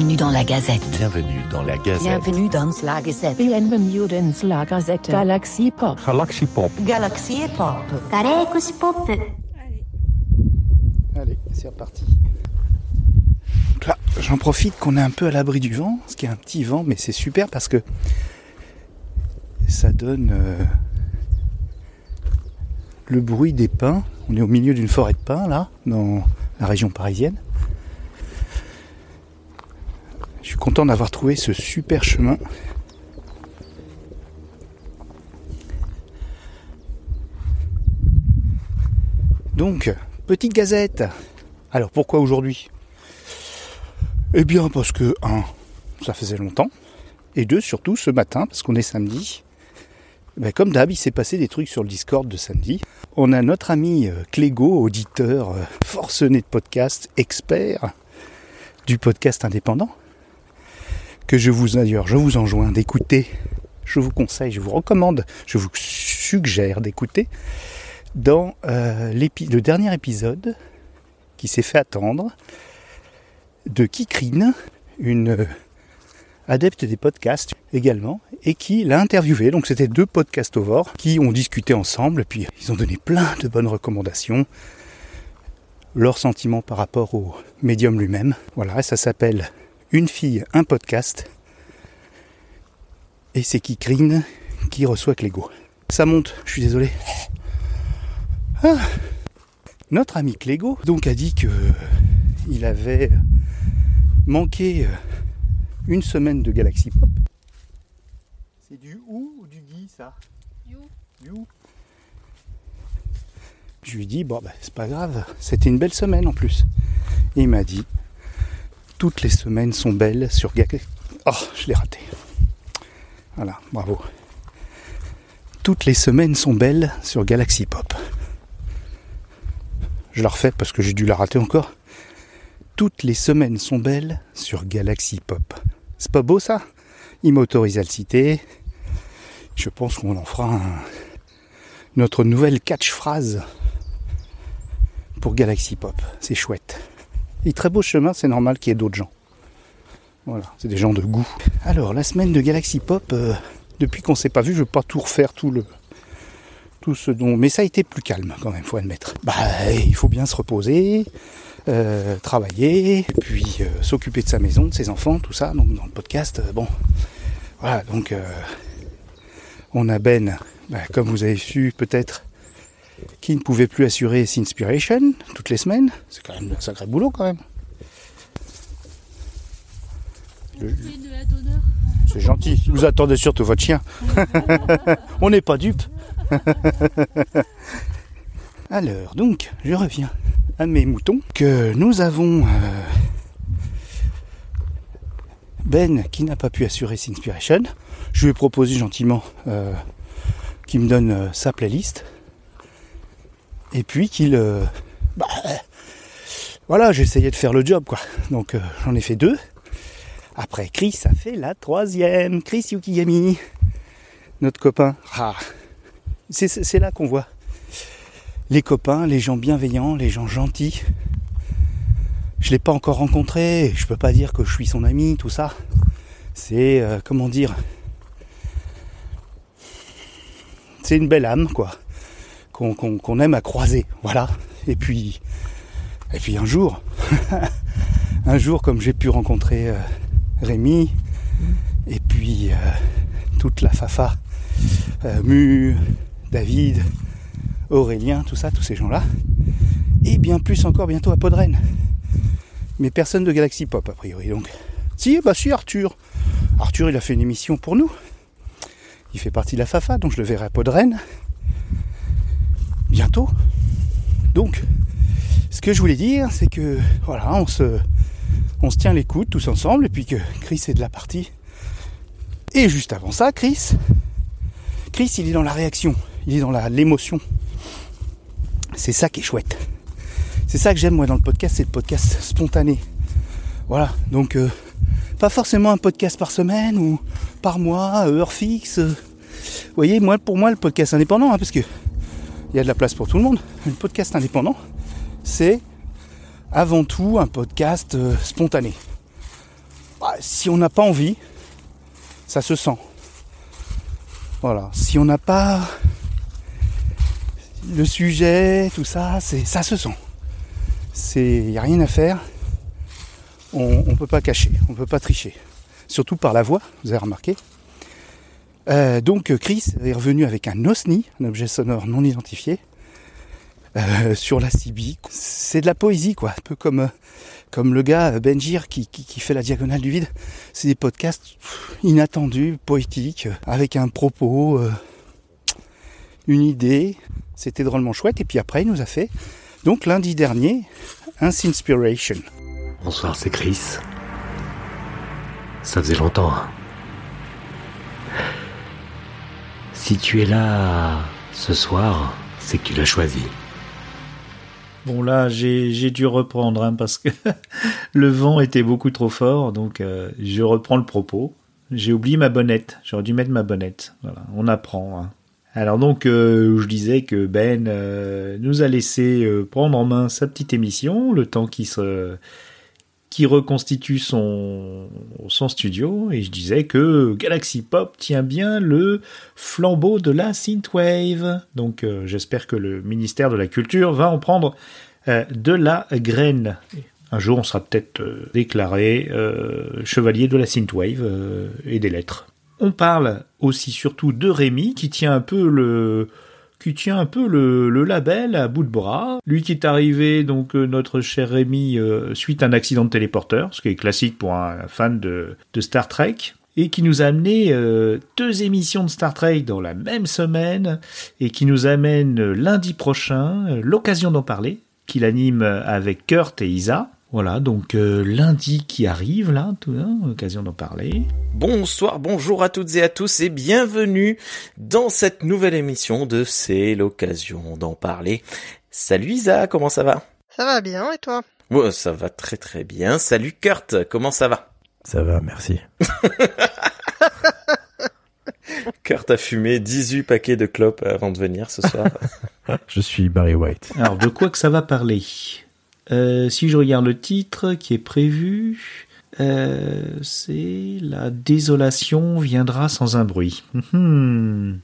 Bienvenue dans la Gazette. Bienvenue dans la Gazette. Bienvenue dans la Gazette. Bienvenue dans la Gazette. Galaxy Pop. Galaxy Pop. Galaxy Pop. Galaxy Pop. Allez, Allez c'est reparti. Donc là, j'en profite qu'on est un peu à l'abri du vent, ce qui est un petit vent, mais c'est super parce que ça donne euh, le bruit des pins. On est au milieu d'une forêt de pins là, dans la région parisienne suis content d'avoir trouvé ce super chemin. Donc, petite gazette. Alors pourquoi aujourd'hui? Eh bien parce que, un, ça faisait longtemps. Et deux, surtout ce matin, parce qu'on est samedi. Ben, comme d'hab, il s'est passé des trucs sur le Discord de samedi. On a notre ami euh, Clégo, auditeur euh, forcené de podcast, expert du podcast indépendant, que je vous d'ailleurs, je vous enjoins d'écouter, je vous conseille, je vous recommande, je vous suggère d'écouter dans euh, le dernier épisode qui s'est fait attendre de Kikrine, une euh, adepte des podcasts également, et qui l'a interviewé. Donc c'était deux podcastovores qui ont discuté ensemble, puis ils ont donné plein de bonnes recommandations, leurs sentiments par rapport au médium lui-même. Voilà, ça s'appelle Une fille, un podcast. Et c'est Kikrine qui reçoit Clégo. Ça monte, je suis désolé. Ah. Notre ami Clégo donc a dit que il avait manqué euh, une semaine de Galaxy Pop. C'est du ou ou du gui ça? You. Je lui ai dit bon bah, c'est pas grave, c'était une belle semaine en plus. Et il m'a dit toutes les semaines sont belles sur Galaxy. Oh, je l'ai raté. Voilà, bravo. Toutes les semaines sont belles sur Galaxy Pop. Je la refais parce que j'ai dû la rater encore. Toutes les semaines sont belles sur Galaxy Pop. C'est pas beau ça? Il m'a autorisé à le citer. Je pense qu'on en fera notre nouvelle catchphrase pour Galaxy Pop. C'est chouette. Et très beau chemin, c'est normal qu'il y ait d'autres gens. Voilà, c'est des gens de goût. Alors, la semaine de Galaxy Pop, euh, depuis qu'on s'est pas vu, je vais pas tout refaire, tout le, tout ce dont. Mais ça a été plus calme quand même, faut admettre. Bah, il faut bien se reposer, euh, travailler, puis euh, s'occuper de sa maison, de ses enfants, tout ça. Donc dans le podcast, euh, bon, voilà. Donc euh, on a Ben, bah, comme vous avez su peut-être, qui ne pouvait plus assurer Sinspiration toutes les semaines. C'est quand même un sacré boulot quand même. Le- C'est gentil. Vous attendez surtout votre chien. On n'est pas dupes. Alors, donc, je reviens à mes moutons que nous avons euh, Ben qui n'a pas pu assurer Sinspiration. Je lui ai proposé gentiment euh, qu'il me donne euh, sa playlist. Et puis qu'il... euh, bah, voilà, j'essayais de faire le job, quoi. Donc, euh, j'en ai fait deux. Après, Chris a fait la troisième. Chris Yukigami, notre copain. Ah, c'est là qu'on voit les copains, les gens bienveillants, les gens gentils. Je l'ai pas encore rencontré, je peux pas dire que je suis son ami, tout ça. C'est euh, comment dire? C'est une belle âme, quoi, qu'on aime à croiser, voilà. Et puis, et puis un jour, un jour, comme j'ai pu rencontrer euh, Rémi, et puis euh, toute la Fafa, euh, Mu, David, Aurélien, tout ça, tous ces gens-là. Et bien plus encore bientôt à Podren. Mais personne de Galaxy Pop a priori donc. Si, bah si Arthur. Arthur il a fait une émission pour nous. Il fait partie de la Fafa, donc je le verrai à Podren. Bientôt. Donc, ce que je voulais dire, c'est que voilà, on se, on se tient l'écoute tous ensemble, et puis que Chris est de la partie. Et juste avant ça, Chris, Chris il est dans la réaction, il est dans l'émotion. C'est ça qui est chouette. C'est ça que j'aime moi dans le podcast, c'est le podcast spontané. Voilà, donc euh, pas forcément un podcast par semaine ou par mois, euh, heure fixe. Vous voyez, moi pour moi le podcast indépendant, hein, parce que il y a de la place pour tout le monde. Le podcast indépendant, c'est avant tout un podcast euh, spontané. bah, si on n'a pas envie, ça se sent. Voilà. Si on n'a pas le sujet, tout ça, ça se sent. C'est y a rien à faire. On ne peut pas cacher, on ne peut pas tricher. Surtout par la voix, vous avez remarqué. Euh, donc Chris est revenu avec un OSNI, un objet sonore non identifié, euh, sur la CB. C'est de la poésie, quoi. Un peu comme, euh, le gars Benjir qui, qui, fait la diagonale du vide. C'est des podcasts inattendus, poétiques, avec un propos, une idée. C'était drôlement chouette. Et puis après, il nous a fait, donc lundi dernier, un Sinspiration. Bonsoir, c'est Chris. Ça faisait longtemps. hein. Si tu es là ce soir, c'est que tu l'as choisi. Bon là, j'ai dû reprendre hein, parce que le vent était beaucoup trop fort, donc euh, je reprends le propos. J'ai oublié ma bonnette. J'aurais dû mettre ma bonnette. Voilà, on apprend. hein. Alors donc, euh, je disais que Ben euh, nous a laissé prendre en main sa petite émission, le temps qu'il se qui reconstitue son, studio, et je disais que Galaxy Pop tient bien le flambeau de la synthwave. Donc euh, j'espère que le ministère de la Culture va en prendre euh, de la graine. Un jour, on sera peut-être euh, déclaré chevalier de la synthwave et des lettres. On parle aussi surtout de Rémi, qui tient un peu le qui tient un peu le, label à bout de bras. Lui qui est arrivé, donc euh, notre cher Rémi, euh, suite à un accident de téléporteur, ce qui est classique pour un fan de, Star Trek, et qui nous a amené euh, deux émissions de Star Trek dans la même semaine, et qui nous amène lundi prochain l'occasion d'en parler, qu'il anime avec Kurt et Isa. Voilà, donc euh, lundi qui arrive, là, tout, hein, l'occasion d'en parler. Bonsoir, bonjour à toutes et à tous et bienvenue dans cette nouvelle émission de C'est l'occasion d'en parler. Salut Isa, comment ça va? Ça va bien, et toi? Ouais, ça va très très bien. Salut Kurt, comment ça va? Ça va, merci. Kurt a fumé 18 paquets de clopes avant de venir ce soir. Je suis Barry White. Alors, de quoi que ça va parler? Si je regarde le titre qui est prévu, euh, c'est La désolation viendra sans un bruit. Hum.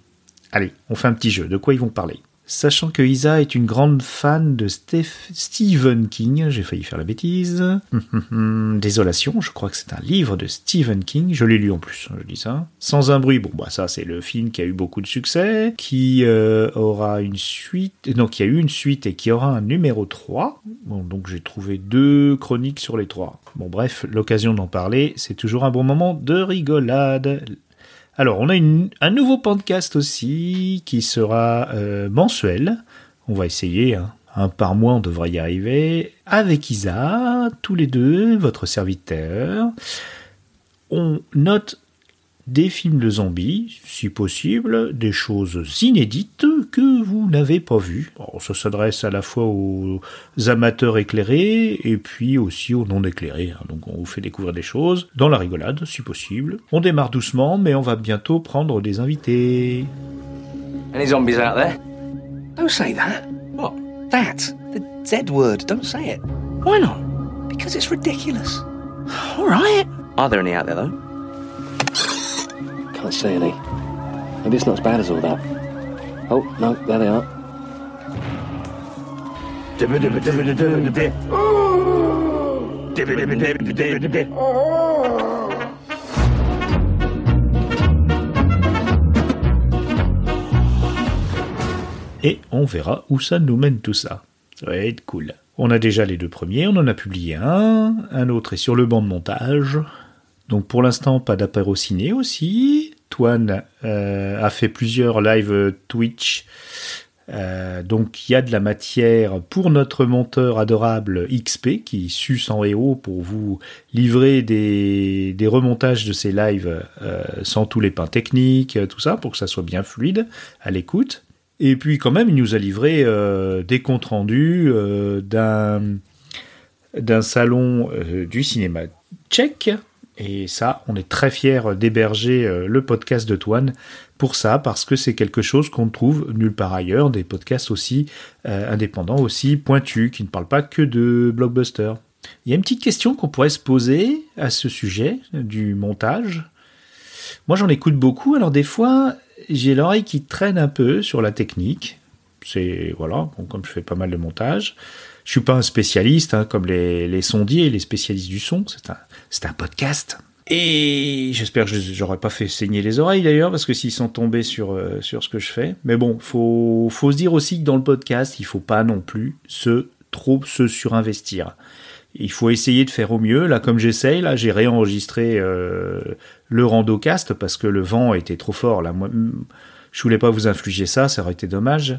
Allez, on fait un petit jeu. De quoi ils vont parler? Sachant que Isa est une grande fan de Steph- Stephen King, j'ai failli faire la bêtise. Désolation, je crois que c'est un livre de Stephen King, je l'ai lu en plus, hein, je dis ça. Sans un bruit, bon bah ça c'est le film qui a eu beaucoup de succès, qui euh, aura une suite, non qui a eu une suite et qui aura un numéro 3. Bon donc j'ai trouvé deux chroniques sur les trois. Bon bref, l'occasion d'en parler, c'est toujours un bon moment de rigolade. Alors, on a un nouveau podcast aussi qui sera euh, mensuel. On va essayer, hein. un par mois, on devrait y arriver. Avec Isa, tous les deux, votre serviteur. On note des films de zombies, si possible, des choses inédites que vous n'avez pas vues. Alors, ça s'adresse à la fois aux amateurs éclairés et puis aussi aux non éclairés. hein. Donc on vous fait découvrir des choses dans la rigolade, si possible. On démarre doucement, mais on va bientôt prendre des invités. Any zombies out there? Don't say that. What? That. The Z word. Don't say it. Why not? Because it's ridiculous. All right. Are there any out there, though? Maybe it's not as bad as all that. Oh, no, there they are. Et on verra où ça nous mène tout ça. Ça va être cool. On a déjà les deux premiers, on en a publié un, un autre est sur le banc de montage. Donc pour l'instant, pas d'apéro ciné aussi. Euh, a fait plusieurs lives euh, Twitch. Euh, donc il y a de la matière pour notre monteur adorable XP qui suce en haut pour vous livrer des, remontages de ces lives sans tous les pains techniques, tout ça, pour que ça soit bien fluide à l'écoute. Et puis quand même, il nous a livré des comptes rendus d'un salon du cinéma tchèque. Et ça, on est très fiers d'héberger euh, le podcast de Toine pour ça, parce que c'est quelque chose qu'on ne trouve nulle part ailleurs, des podcasts aussi euh, indépendants, aussi pointus, qui ne parlent pas que de blockbusters. Il y a une petite question qu'on pourrait se poser à ce sujet du montage. Moi, j'en écoute beaucoup, alors des fois, j'ai l'oreille qui traîne un peu sur la technique. C'est voilà, comme je fais pas mal de montage. Je suis pas un spécialiste, hein, comme les, les sondiers, les spécialistes du son. C'est un, c'est un podcast. Et j'espère que je n'aurais pas fait saigner les oreilles d'ailleurs, parce que s'ils sont tombés sur, euh, sur ce que je fais. Mais bon, faut, faut se dire aussi que dans le podcast, il faut pas non plus se trop se surinvestir. Il faut essayer de faire au mieux. Là, comme j'essaye, là, j'ai réenregistré euh, le randocast parce que le vent était trop fort. Là, je voulais pas vous infliger ça, ça aurait été dommage.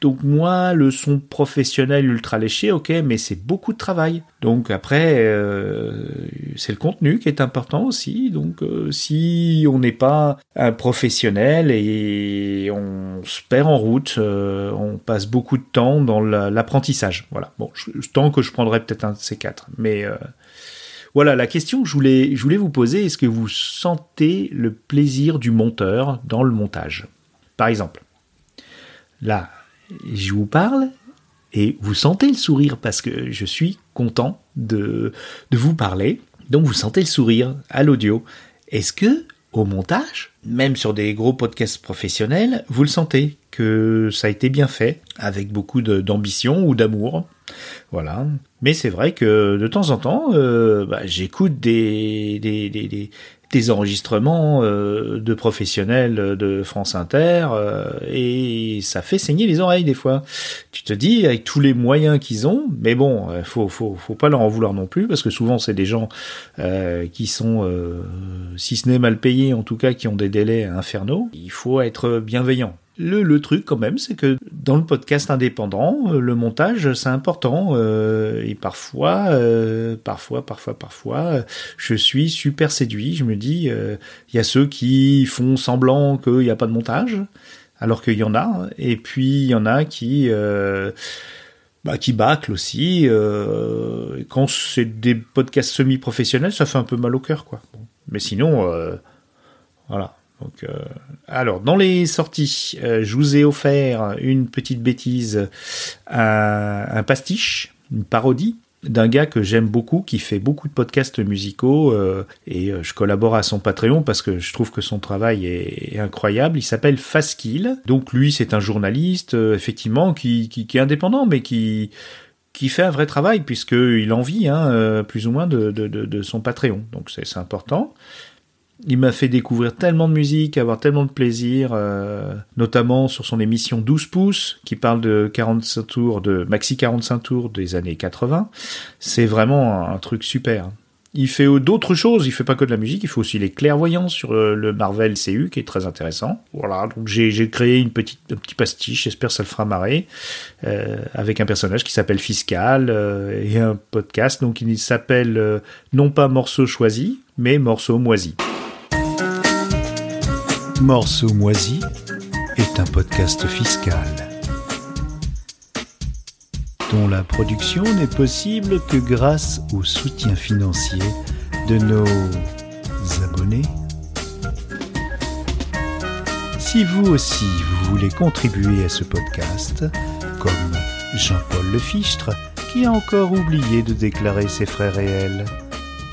Donc moi, le son professionnel ultra léché, ok, mais c'est beaucoup de travail. Donc après, euh, c'est le contenu qui est important aussi. Donc euh, si on n'est pas un professionnel et on se perd en route, euh, on passe beaucoup de temps dans la- l'apprentissage. Voilà. Bon, je, tant que je prendrai peut-être un de ces quatre. Mais voilà, la question que je voulais, je voulais vous poser, est-ce que vous sentez le plaisir du monteur dans le montage? Par exemple, là, je vous parle et vous sentez le sourire parce que je suis content de, de vous parler. Donc vous sentez le sourire à l'audio. Est-ce que au montage, même sur des gros podcasts professionnels, vous le sentez que ça a été bien fait avec beaucoup d'ambition ou d'amour? Voilà. Mais c'est vrai que de temps en temps, euh, bah, j'écoute des, des, des, des, enregistrements euh, de professionnels de France Inter euh, et ça fait saigner les oreilles des fois. Tu te dis avec tous les moyens qu'ils ont, mais bon, faut faut faut pas leur en vouloir non plus parce que souvent c'est des gens qui sont, si ce n'est mal payés, en tout cas qui ont des délais infernaux. Il faut être bienveillant. Le, truc quand même, c'est que dans le podcast indépendant, euh, le montage c'est important euh, et parfois, euh, parfois, parfois, parfois, euh, je suis super séduit. Je me dis, il y a ceux qui font semblant qu'il n'y a pas de montage, alors qu'il y en a, et puis il y en a qui bah, qui bâclent aussi. Quand c'est des podcasts semi-professionnels, ça fait un peu mal au cœur, quoi. Mais sinon, voilà. Euh, alors, dans les sorties, euh, je vous ai offert une petite bêtise, un, pastiche, une parodie d'un gars que j'aime beaucoup, qui fait beaucoup de podcasts musicaux, euh, et je collabore à son Patreon parce que je trouve que son travail est, incroyable. Il s'appelle Faskill. Donc lui, c'est un journaliste, effectivement, qui, est indépendant, mais qui fait un vrai travail puisqu'il en vit hein, plus ou moins de, de, son Patreon. Donc c'est important. Il m'a fait découvrir tellement de musique, avoir tellement de plaisir, euh, notamment sur son émission 12 pouces, qui parle de 45 tours, de maxi 45 tours des années 80. C'est vraiment un, truc super. Il fait d'autres choses, il fait pas que de la musique, il fait aussi les clairvoyances sur euh, le Marvel CU, qui est très intéressant. Voilà, donc j'ai créé une petite, un petit pastiche, j'espère que ça le fera marrer, euh, avec un personnage qui s'appelle Fiscal, euh, et un podcast, donc il s'appelle euh, non pas Morceau choisi, mais Morceau moisi. Morceau moisi est un podcast fiscal dont la production n'est possible que grâce au soutien financier de nos abonnés. Si vous aussi vous voulez contribuer à ce podcast, comme Jean-Paul Lefichtre, qui a encore oublié de déclarer ses frais réels,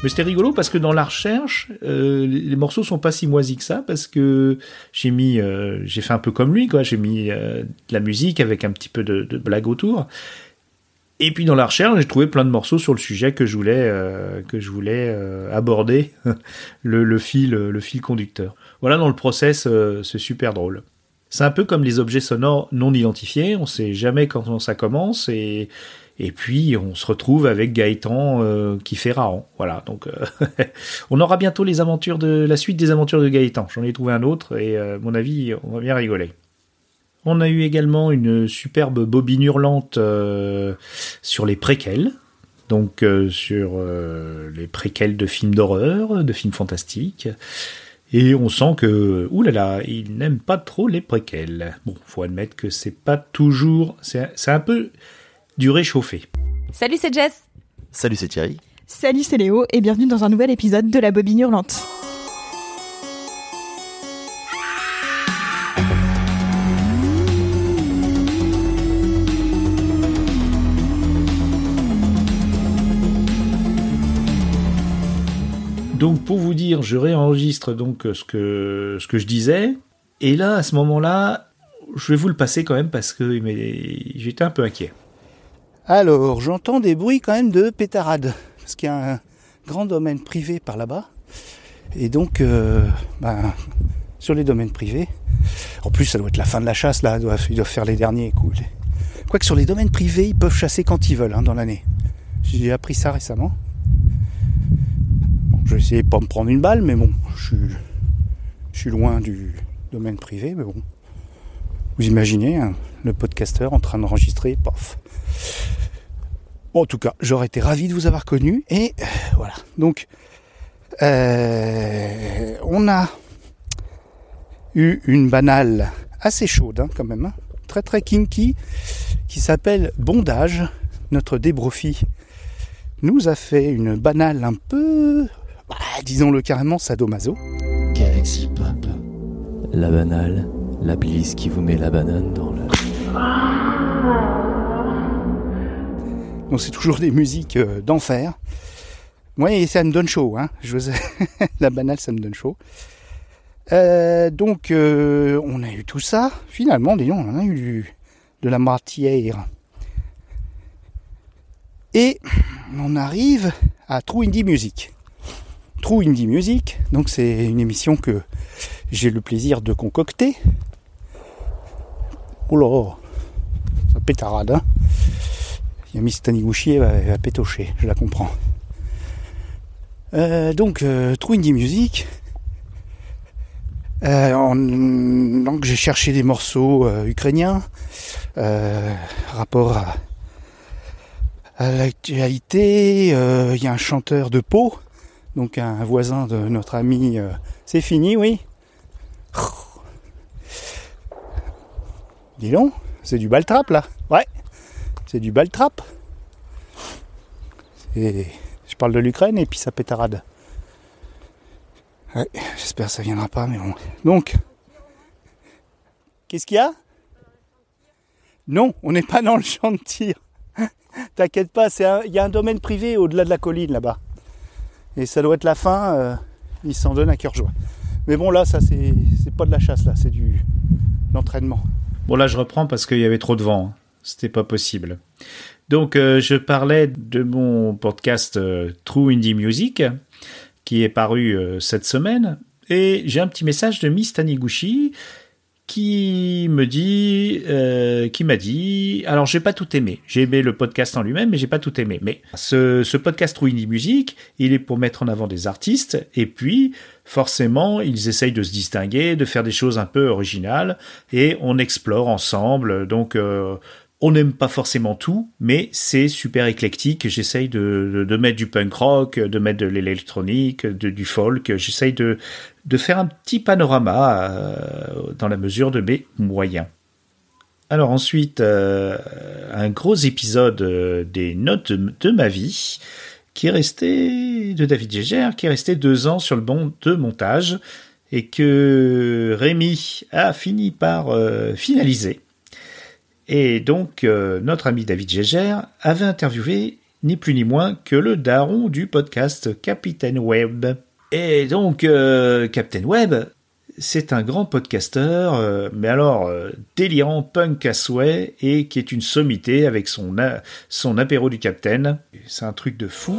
Mais c'était rigolo parce que dans la recherche, euh, les morceaux sont pas si moisis que ça parce que j'ai mis, euh, j'ai fait un peu comme lui quoi. J'ai mis euh, de la musique avec un petit peu de, blague autour. Et puis dans la recherche, j'ai trouvé plein de morceaux sur le sujet que je voulais que je voulais aborder, le, fil le fil conducteur. Voilà dans le process, c'est super drôle. C'est un peu comme les objets sonores non identifiés. On sait jamais quand ça commence et et puis on se retrouve avec Gaëtan euh, qui fait Raon. Voilà, donc euh, on aura bientôt les aventures de la suite des aventures de Gaëtan. J'en ai trouvé un autre et euh, mon avis on va bien rigoler. On a eu également une superbe bobine hurlante sur les préquels, donc sur les préquels de films d'horreur, de films fantastiques. Et on sent que, oulala, il n'aime pas trop les préquels. Bon, faut admettre que c'est pas toujours, c'est un peu du réchauffé. Salut, c'est Jess. Salut, c'est Thierry. Salut, c'est Léo et bienvenue dans un nouvel épisode de La Bobine Hurlante. Donc pour vous dire, je réenregistre donc ce que, ce que je disais. Et là, à ce moment-là, je vais vous le passer quand même parce que j'étais un peu inquiet. Alors, j'entends des bruits quand même de pétarade. Parce qu'il y a un grand domaine privé par là-bas. Et donc, euh, ben, sur les domaines privés, en plus ça doit être la fin de la chasse là, ils doivent, faire les derniers coups. Quoique sur les domaines privés, ils peuvent chasser quand ils veulent hein, dans l'année. J'ai appris ça récemment. je vais essayer de pas me prendre une balle, mais bon, je suis, loin du domaine privé, mais bon. Vous imaginez hein, le podcasteur en train d'enregistrer, en tout cas, j'aurais été ravi de vous avoir connu et euh, voilà. Donc, euh, on a eu une banale assez chaude hein, quand même, hein. très très kinky, qui s'appelle Bondage. Notre débrofi nous a fait une banale un peu, bah, disons-le carrément, sadomaso. Galaxy Pop. La banale, la bliss qui vous met la banane dans le... Donc c'est toujours des musiques euh, d'enfer. Oui, ça me donne chaud. Hein. La banale, ça me donne chaud. Euh, donc, euh, on a eu tout ça. Finalement, disons, on a eu de la matière. Et on arrive à True Indie Music. True Indie Music, donc c'est une émission que j'ai le plaisir de concocter. Oh là, ça pétarade, hein Miss Taniguchi, va, pétocher, je la comprends. Euh, donc, euh, True Indie Music, euh, j'ai cherché des morceaux euh, ukrainiens, rapport à, l'actualité. Il y a un chanteur de Pau, donc un voisin de notre ami. c'est fini, oui. Dis donc, c'est du baltrap là. Ouais, c'est du baltrap. Et je parle de l'Ukraine et puis ça pétarade. J'espère que ça viendra pas, mais bon. Donc, qu'est-ce qu'il y a? Non, on n'est pas dans le champ de tir. T'inquiète pas, il y a un domaine privé au-delà de la colline là-bas. Et ça doit être la fin, euh, ils s'en donnent à cœur joie. Mais bon, là, ça, c'est, pas de la chasse, là, c'est du l'entraînement. Bon, là, je reprends parce qu'il y avait trop de vent. Hein. C'était pas possible. Donc, euh, je parlais de mon podcast euh, True Indie Music qui est paru euh, cette semaine. Et j'ai un petit message de Miss Taniguchi qui me dit, qui m'a dit, alors j'ai pas tout aimé. J'ai aimé le podcast en lui-même, mais j'ai pas tout aimé. Mais ce, ce podcast Ruini Music, il est pour mettre en avant des artistes, et puis forcément, ils essayent de se distinguer, de faire des choses un peu originales, et on explore ensemble. Donc on n'aime pas forcément tout, mais c'est super éclectique. J'essaye de, mettre du punk rock, de mettre de l'électronique, du folk. J'essaye de, faire un petit panorama euh, dans la mesure de mes moyens. Alors ensuite, euh, un gros épisode euh, des notes de, ma vie qui est resté de David Gégère, qui est resté deux ans sur le bon de montage et que Rémi a fini par finaliser. Et donc, euh, notre ami David Gégère avait interviewé ni plus ni moins que le daron du podcast Captain Web. Et donc, euh, Captain Web, c'est un grand podcasteur, euh, mais alors délirant punk à souhait, et qui est une sommité avec son, son apéro du Captain. C'est un truc de fou.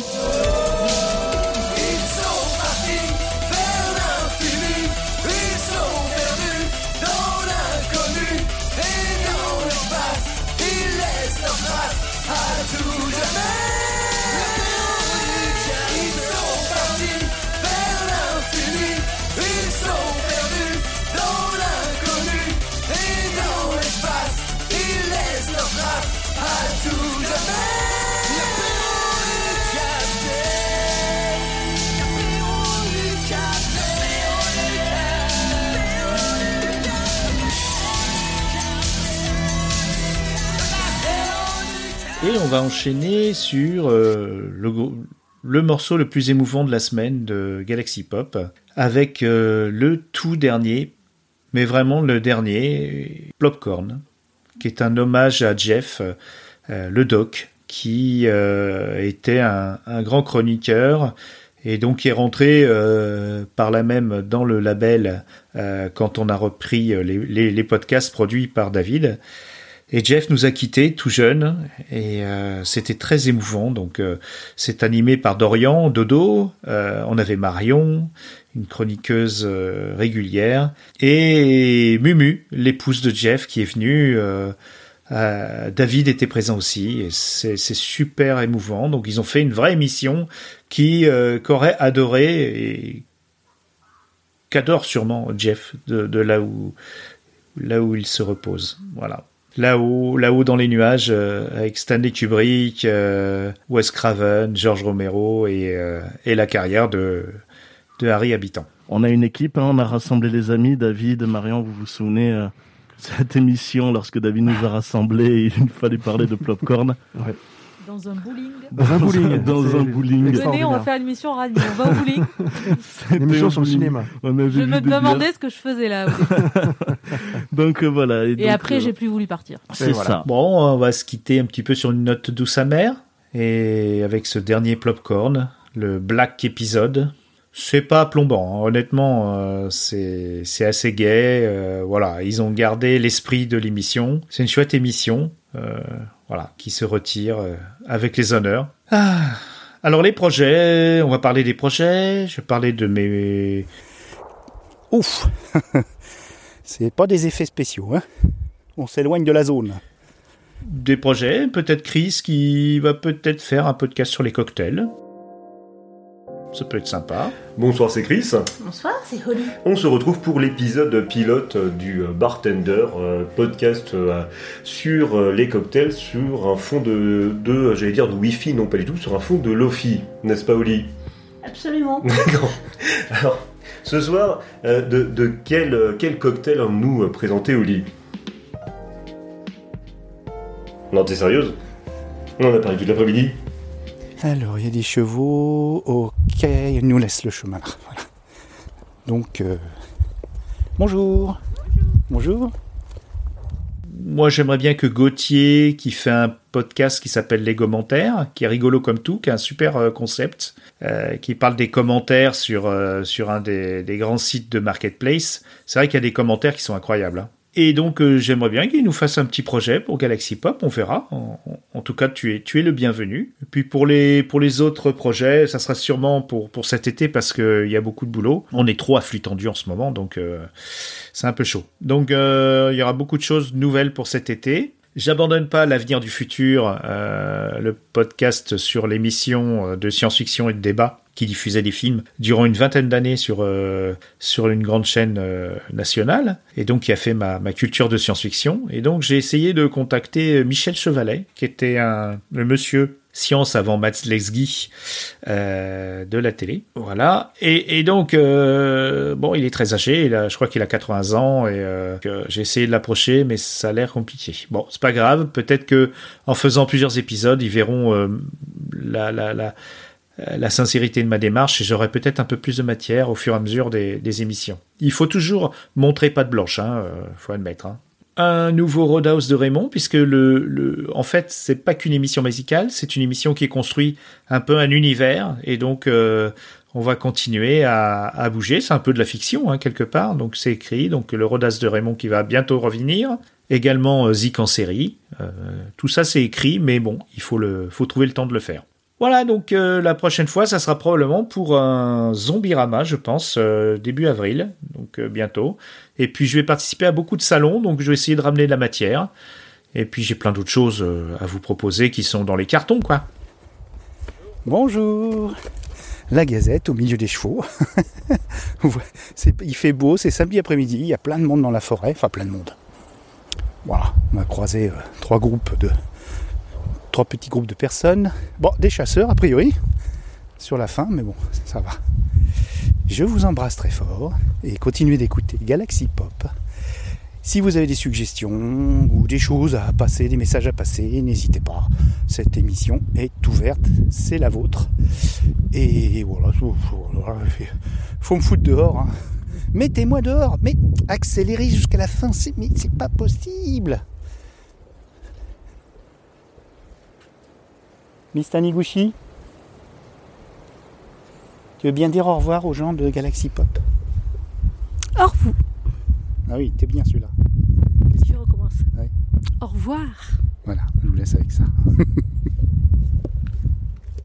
Et on va enchaîner sur euh, le, morceau le plus émouvant de la semaine de Galaxy Pop, avec euh, le tout dernier, mais vraiment le dernier, Plopcorn, qui est un hommage à Jeff, euh, le doc, qui était un, grand chroniqueur et donc est rentré par là même dans le label quand on a repris les, podcasts produits par David. Et Jeff nous a quittés tout jeune et euh, c'était très émouvant. Donc c'est animé par Dorian, Dodo, on avait Marion, une chroniqueuse régulière, et Mumu, l'épouse de Jeff qui est venue euh, David était présent aussi et c'est super émouvant. Donc ils ont fait une vraie émission qui euh, qu'aurait adoré et qu'adore sûrement Jeff de, de, là où là où il se repose. Voilà. Là-haut, là-haut dans les nuages, euh, avec Stanley Kubrick, euh, Wes Craven, George Romero et, euh, et la carrière de, de Harry Habitant. On a une équipe, hein, on a rassemblé les amis, David, Marion, vous vous souvenez cette émission, lorsque David nous a rassemblés, il fallait parler de popcorn. Ouais. Dans un bowling. Dans un bowling. Dans un bowling. Venez, on va faire une émission radio. On va au bowling. une émission sur le cinéma. je me demandais ce que je faisais là. donc euh, voilà. Et, et donc, après, euh... j'ai plus voulu partir. C'est voilà. ça. Bon, on va se quitter un petit peu sur une note douce amère. Et avec ce dernier popcorn, le Black épisode, c'est pas plombant, hein. honnêtement, euh, c'est c'est assez gai. Euh, voilà, ils ont gardé l'esprit de l'émission. C'est une chouette émission, voilà, qui se retire euh, avec les honneurs. Ah. Alors les projets, on va parler des projets. Je vais parler de mes. Ouf, c'est pas des effets spéciaux, hein. On s'éloigne de la zone. Des projets, peut-être Chris qui va peut-être faire un podcast sur les cocktails. Ça peut être sympa. Bonsoir, c'est Chris. Bonsoir, c'est Holly. On se retrouve pour l'épisode pilote du Bartender, podcast sur les cocktails, sur un fond de, de j'allais dire de Wi-Fi, non pas du tout, sur un fond de Lofi, n'est-ce pas Holly? Absolument. D'accord. Alors, ce soir, de, de quel, quel cocktail allons-nous présenter, Holly? Non, t'es sérieuse? On en a parlé toute l'après-midi alors, il y a des chevaux. Ok, il nous laisse le chemin là. Voilà. Donc, euh... bonjour. Bonjour. Moi, j'aimerais bien que Gauthier, qui fait un podcast qui s'appelle Les commentaires, qui est rigolo comme tout, qui a un super euh, concept, euh, qui parle des commentaires sur, sur un des, des, grands sites de marketplace. C'est vrai qu'il y a des commentaires qui sont incroyables. Hein. Et donc, euh, j'aimerais bien qu'il nous fasse un petit projet pour Galaxy Pop, on verra. En, tout cas, tu es, tu es le bienvenu. Puis pour les, pour les autres projets, ça sera sûrement pour, pour cet été parce qu'il y a beaucoup de boulot. On est trop à flux tendu en ce moment, donc euh, c'est un peu chaud. Donc, euh, il y aura beaucoup de choses nouvelles pour cet été. J'abandonne pas l'avenir du futur, euh, le podcast sur l'émission de science-fiction et de débat qui diffusait des films durant une vingtaine d'années sur euh, sur une grande chaîne euh, nationale et donc qui a fait ma, ma culture de science-fiction et donc j'ai essayé de contacter Michel Chevalet qui était un le monsieur science avant Mats Lesgy euh, de la télé. Voilà. Et, et donc, euh, bon, il est très âgé. Il je crois qu'il a 80 ans et euh, j'ai essayé de l'approcher, mais ça a l'air compliqué. Bon, c'est pas grave. Peut-être que en faisant plusieurs épisodes, ils verront euh, la, la, la sincérité de ma démarche et j'aurai peut-être un peu plus de matière au fur et à mesure des, émissions. Il faut toujours montrer pas de blanche, hein, faut admettre. Hein un nouveau Roadhouse de Raymond, puisque le, en fait, c'est pas qu'une émission musicale, c'est une émission qui construit un peu un univers, et donc euh, on va continuer à, à bouger. C'est un peu de la fiction, hein, quelque part, donc c'est écrit. Donc le Roadhouse de Raymond qui va bientôt revenir. Également euh, Zik en série. Euh, tout ça, c'est écrit, mais bon, il faut, le, faut trouver le temps de le faire. Voilà, donc euh, la prochaine fois, ça sera probablement pour un Zombirama, je pense, euh, début avril, donc euh, bientôt. Et puis je vais participer à beaucoup de salons, donc je vais essayer de ramener de la matière. Et puis j'ai plein d'autres choses à vous proposer qui sont dans les cartons, quoi. Bonjour La Gazette au milieu des chevaux. il fait beau, c'est samedi après-midi, il y a plein de monde dans la forêt, enfin plein de monde. Voilà, on a croisé trois groupes de trois petits groupes de personnes. Bon, des chasseurs a priori, sur la fin, mais bon, ça va. Je vous embrasse très fort et continuez d'écouter Galaxy Pop. Si vous avez des suggestions ou des choses à passer, des messages à passer, n'hésitez pas. Cette émission est ouverte, c'est la vôtre. Et voilà, faut me foutre dehors. Hein. Mettez-moi dehors, mais accélérez jusqu'à la fin, c'est pas possible. Miss Taniguchi Tu veux bien dire au revoir aux gens de Galaxy Pop? Au revoir. Ah oui, t'es bien celui-là. Je recommence. Ouais. Au revoir. Voilà, je vous laisse avec ça.